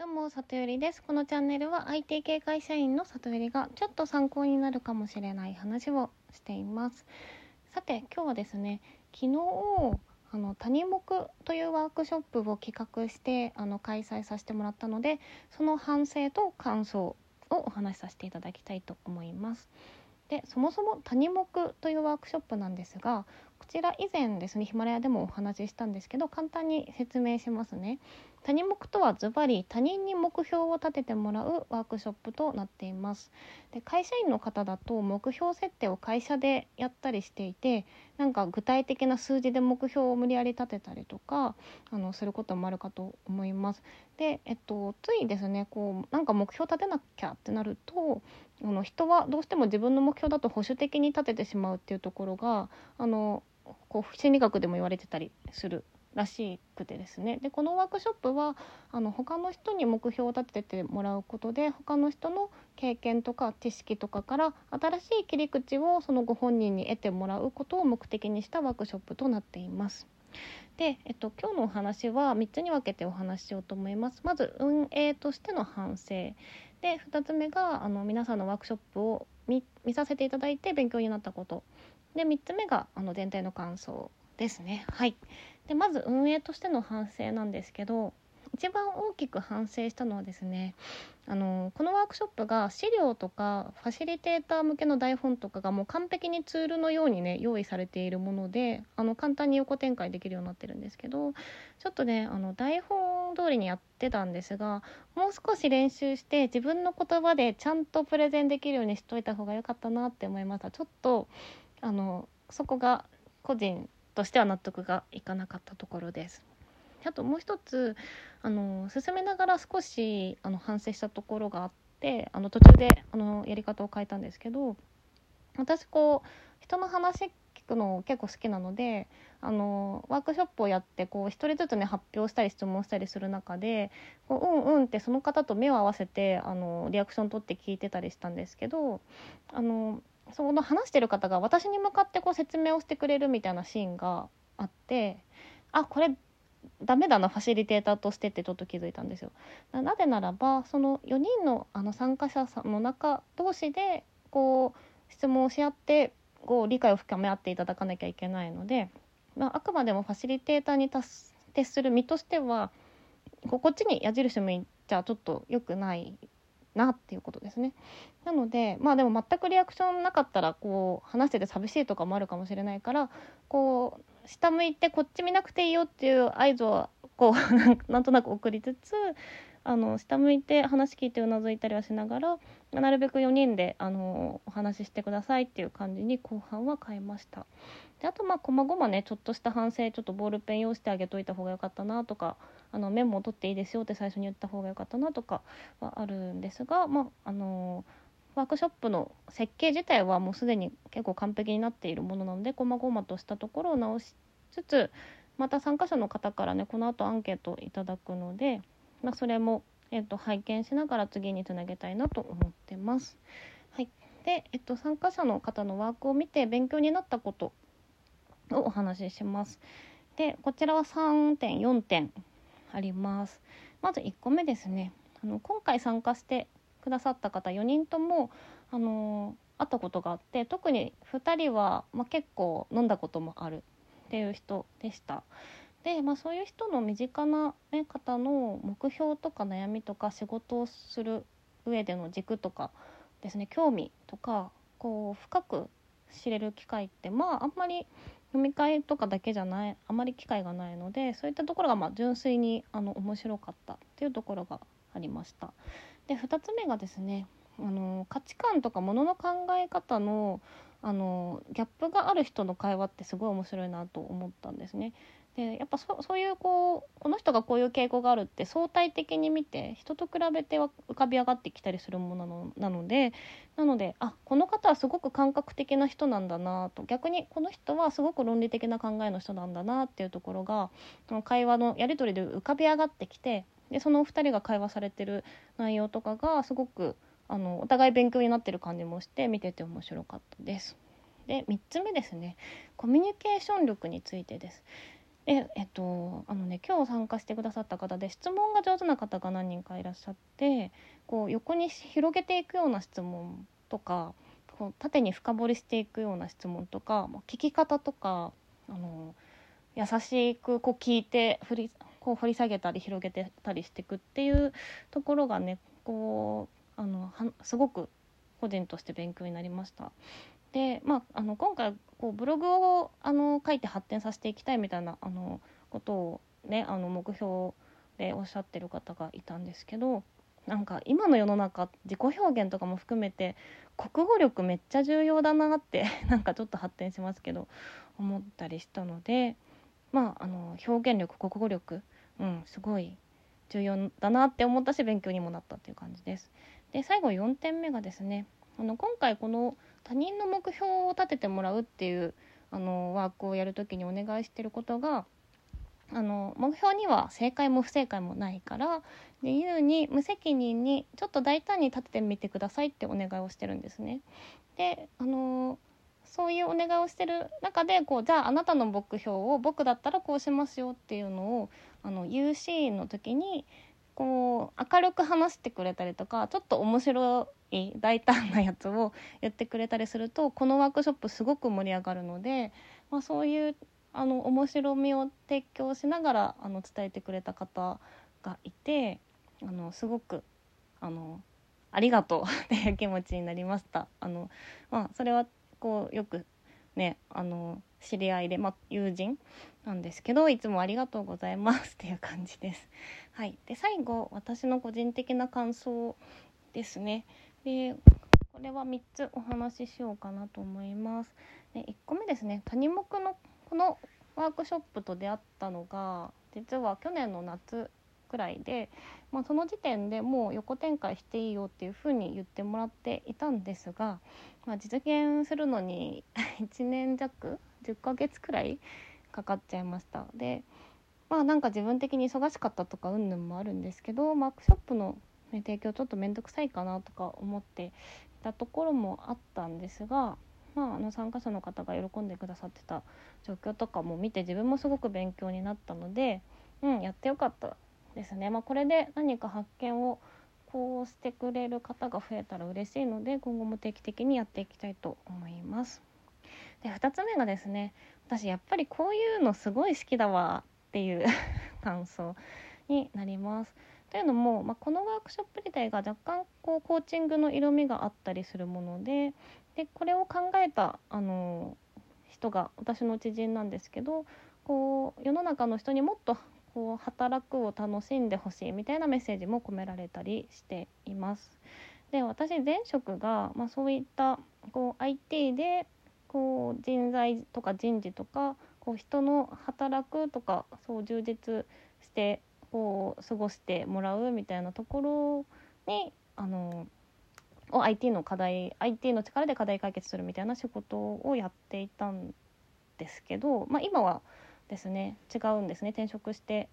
どうも、里よりです。このチャンネルは IT 系会社員の里よりがちょっと参考になるかもしれない話をしています。さて、今日はですね、昨日、あの、谷目というワークショップを企画して、あの、開催させてもらったので、その反省と感想をお話しさせていただきたいと思います。で、そもそも谷目というワークショップなんですが、こちら以前ですね、ヒマラヤでもお話ししたんですけど、簡単に説明しますね。谷目とはズバリ他人に目標を立ててもらうワークショップとなっていますで会社員の方だと目標設定を会社でやったりしていてなんか具体的な数字で目標を無理やり立てたりとかあのすることもあるかと思いますでえっとついですねこうなんか目標立てなきゃってなるとあの人はどうしても自分の目標だと保守的に立ててしまうっていうところがあのこう心理学でも言われてたりするらしくてですねでこのワークショップはあの他の人に目標を立ててもらうことで他の人の経験とか知識とかから新しい切り口をそのご本人に得てもらうことを目的にしたワークショップとなっています。で、えっと、今日のお話は3つに分けてお話ししようと思います。まず運営としての反省で2つ目があの皆さんのワークショップを見させていただいて勉強になったことで3つ目があの全体の感想ですね。はいでまず運営としての反省なんですけど一番大きく反省したのはですねあのこのワークショップが資料とかファシリテーター向けの台本とかがもう完璧にツールのようにね用意されているものであの簡単に横展開できるようになってるんですけどちょっとねあの台本通りにやってたんですがもう少し練習して自分の言葉でちゃんとプレゼンできるようにしといた方が良かったなって思いましたちょっとあのそこが個人としては納得がいかなかったところです。あともう一つあの進めながら少しあの反省したところがあってあの途中であのやり方を変えたんですけど私こう人の話くの結構好きなのであのワークショップをやってこう一人ずつね発表したり質問したりする中でこううんうんってその方と目を合わせてあのリアクション取って聞いてたりしたんですけどあのその話してる方が私に向かってこう説明をしてくれるみたいなシーンがあってあこれダメだなファシリテーターとしてってちょっと気づいたんですよ。なぜならばその4人のあの参加者さんの中同士でこう質問をし合ってこう理解を深め合っていただかなきゃいけないので、まあ、あくまでもファシリテーターに徹する身としてはこっちに矢印向いちゃちょっと良くないなっていうことですね。なのでまあでも全くリアクションなかったらこう話してて寂しいとかもあるかもしれないからこう下向いてこっち見なくていいよっていう合図をこうなんとなく送りつつあの下向いて話聞いてうなずいたりはしながらなるべく4人であのお話ししてくださいっていう感じに後半は変えました。であとまあこまごまねちょっとした反省ちょっとボールペン用意してあげといた方が良かったなとかあのメモを取っていいですよって最初に言った方が良かったなとかはあるんですがまああのワークショップの設計自体はもうすでに結構完璧になっているものなのでこまごまとしたところを直しつつまた参加者の方からねこの後アンケートいただくので、まあ、それも、えっと、拝見しながら次につなげたいなと思ってます。はいでえっと、参加者の方のワークを見て勉強になったことをお話しします。でこちらは3点4点あります。まず1個目ですねあの今回参加してくださった方4人ともあの会ったことがあって特に2人は、まあ、結構飲んだこともあるっていう人でした。で、まあ、そういう人の身近な、ね、方の目標とか悩みとか仕事をする上での軸とかですね興味とかこう深く知れる機会ってまああんまり飲み会とかだけじゃないあまり機会がないのでそういったところがまあ純粋にあの面白かったっていうところがありました。で2つ目がですねあの価値観とかものの考え方のあのギャップがある人の会話ってすごい面白いなと思ったんですね。でやっぱそそういうこうこの人がこういう傾向があるって相対的に見て人と比べては浮かび上がってきたりするものなのなのでなのであこの方はすごく感覚的な人なんだなと逆にこの人はすごく論理的な考えの人なんだなっていうところが会話のやり取りで浮かび上がってきてでそのお二人が会話されてる内容とかがすごくあのお互い勉強になってる感じもして見てて面白かったです。で3つ目ですねコミュニケーション力についてです。でえっとあのね今日参加してくださった方で質問が上手な方が何人かいらっしゃってこう横に広げていくような質問とかこう縦に深掘りしていくような質問とか聞き方とかあの優しくこう聞いて振りこう掘り下げたり広げてたりしていくっていうところがねこうあのすごく個人として勉強になりました。で、まあ、あの今回こうブログをあの書いて発展させていきたいみたいなあのことをねあの目標でおっしゃってる方がいたんですけどなんか今の世の中自己表現とかも含めて国語力めっちゃ重要だなって なんかちょっと発展しますけど思ったりしたのでまああの表現力国語力うんすごい重要だなって思ったし勉強にもなったっていう感じです。で最後4点目がですねあの今回この他人の目標を立ててもらうっていうあのワークをやる時にお願いしてることがあの目標には正解も不正解もないから自由に無責任にちょっと大胆に立ててみてくださいってお願いをしてるんですね。であのそういうお願いをしてる中でこうじゃああなたの目標を僕だったらこうしますよっていうのをあの言うシーンの時にこう明るく話してくれたりとかちょっと面白い大胆なやつを言ってくれたりするとこのワークショップすごく盛り上がるので、まあ、そういうあの面白みを提供しながらあの伝えてくれた方がいてあのすごくあのありがとうっていう気持ちになりました。あのまあ、それはこうよくねあの知り合いで、まあ、友人なんですけどいつもありがとうございますっていう感じです。はい、で最後私の個人的な感想ですね。でこれは3つお話ししようかなと思います。で1個目ですね谷目のこのワークショップと出会ったのが実は去年の夏くらいで、まあ、その時点でもう横展開していいよっていうふうに言ってもらっていたんですが、まあ、実現するのに 1年弱10ヶ月くらいかかっちゃいましたでまあなんか自分的に忙しかったとかうんぬんもあるんですけどワークショップの、提供ちょっと面倒くさいかなとか思っていたところもあったんですが、まあ、あの参加者の方が喜んでくださってた状況とかも見て自分もすごく勉強になったので、うん、やってよかったですね。まあ、これで何か発見をこうしてくれる方が増えたら嬉しいので今後も定期的にやっていきたいと思います。で2つ目がですね私やっぱりこういうのすごい好きだわっていう 感想になります。というのも、まあ、このワークショップ自体が若干こうコーチングの色味があったりするものででこれを考えたあの人が私の知人なんですけどこう世の中の人にもっとこう働くを楽しんでほしいみたいなメッセージも込められたりしています。で私前職が、まあ、そういったこう IT でこう人材とか人事とかこう人の働くとかそう充実してこう過ごしてもらうみたいなところにあのを IT の課題 IT の力で課題解決するみたいな仕事をやっていたんですけど、まあ、今はですね違うんですね。転職して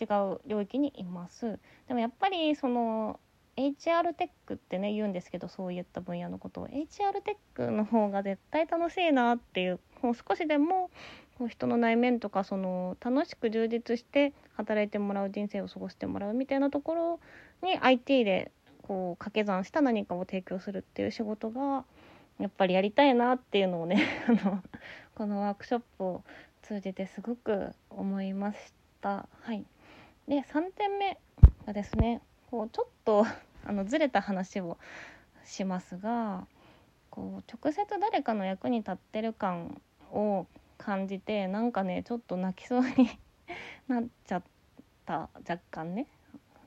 違う領域にいます。でもやっぱりその HR テックってね言うんですけどそういった分野のことを HR テックの方が絶対楽しいなっていうもう少しでもこう人の内面とかその楽しく充実して働いてもらう人生を過ごしてもらうみたいなところに IT でこう掛け算した何かを提供するっていう仕事がやっぱりやりたいなっていうのをね このワークショップを通じてすごく思いました。はい、で3点目がですねこうちょっとあのずれた話をしますがこう直接誰かの役に立ってる感を感じてなんかねちょっと泣きそうに なっちゃった若干ね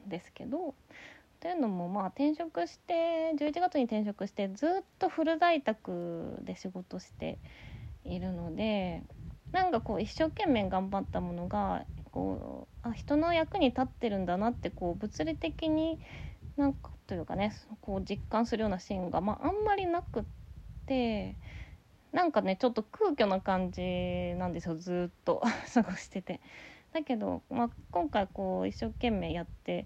ですけどというのもまあ転職して11月に転職してずっとフル在宅で仕事しているのでなんかこう一生懸命頑張ったものがこうあ人の役に立ってるんだなってこう物理的になんかというかねこう実感するようなシーンが、まあ、あんまりなくってなんかねちょっと空虚な感じなんですよずっと 過ごしてて。だけど、まあ、今回こう一生懸命やって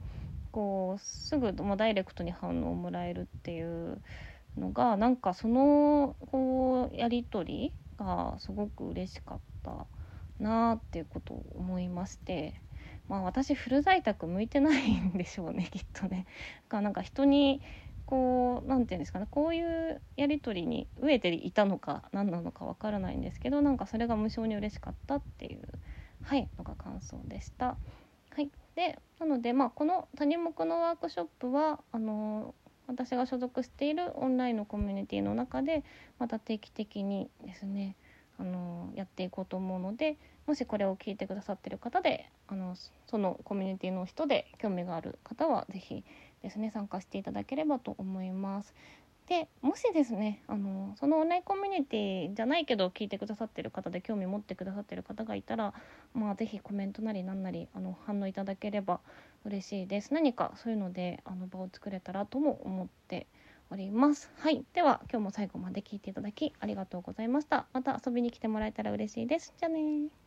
こうすぐ、まあ、ダイレクトに反応をもらえるっていうのがなんかそのこうやり取りがすごく嬉しかったなっていうことを思いましてまあ私フル在宅向いてないんでしょうね きっとね。がなんか人にこう何て言うんですかねこういうやり取りに飢えていたのか何なのかわからないんですけどなんかそれが無性に嬉しかったっていうはいのが感想でした。はい、でなのでまあこの谷目のワークショップはあの私が所属しているオンラインのコミュニティの中でまた定期的にですねあのやっていこうと思うのでもしこれを聞いてくださってる方であのそのコミュニティの人で興味がある方は是非ですね参加していただければと思います。でもしですねあのそのオンラインコミュニティじゃないけど聞いてくださってる方で興味持ってくださってる方がいたらまあ是非コメントなりなんなりあの反応いただければ嬉しいです何かそういうのであの場を作れたらとも思っております。はい。では今日も最後まで聞いていただきありがとうございました。また遊びに来てもらえたら嬉しいです。じゃあね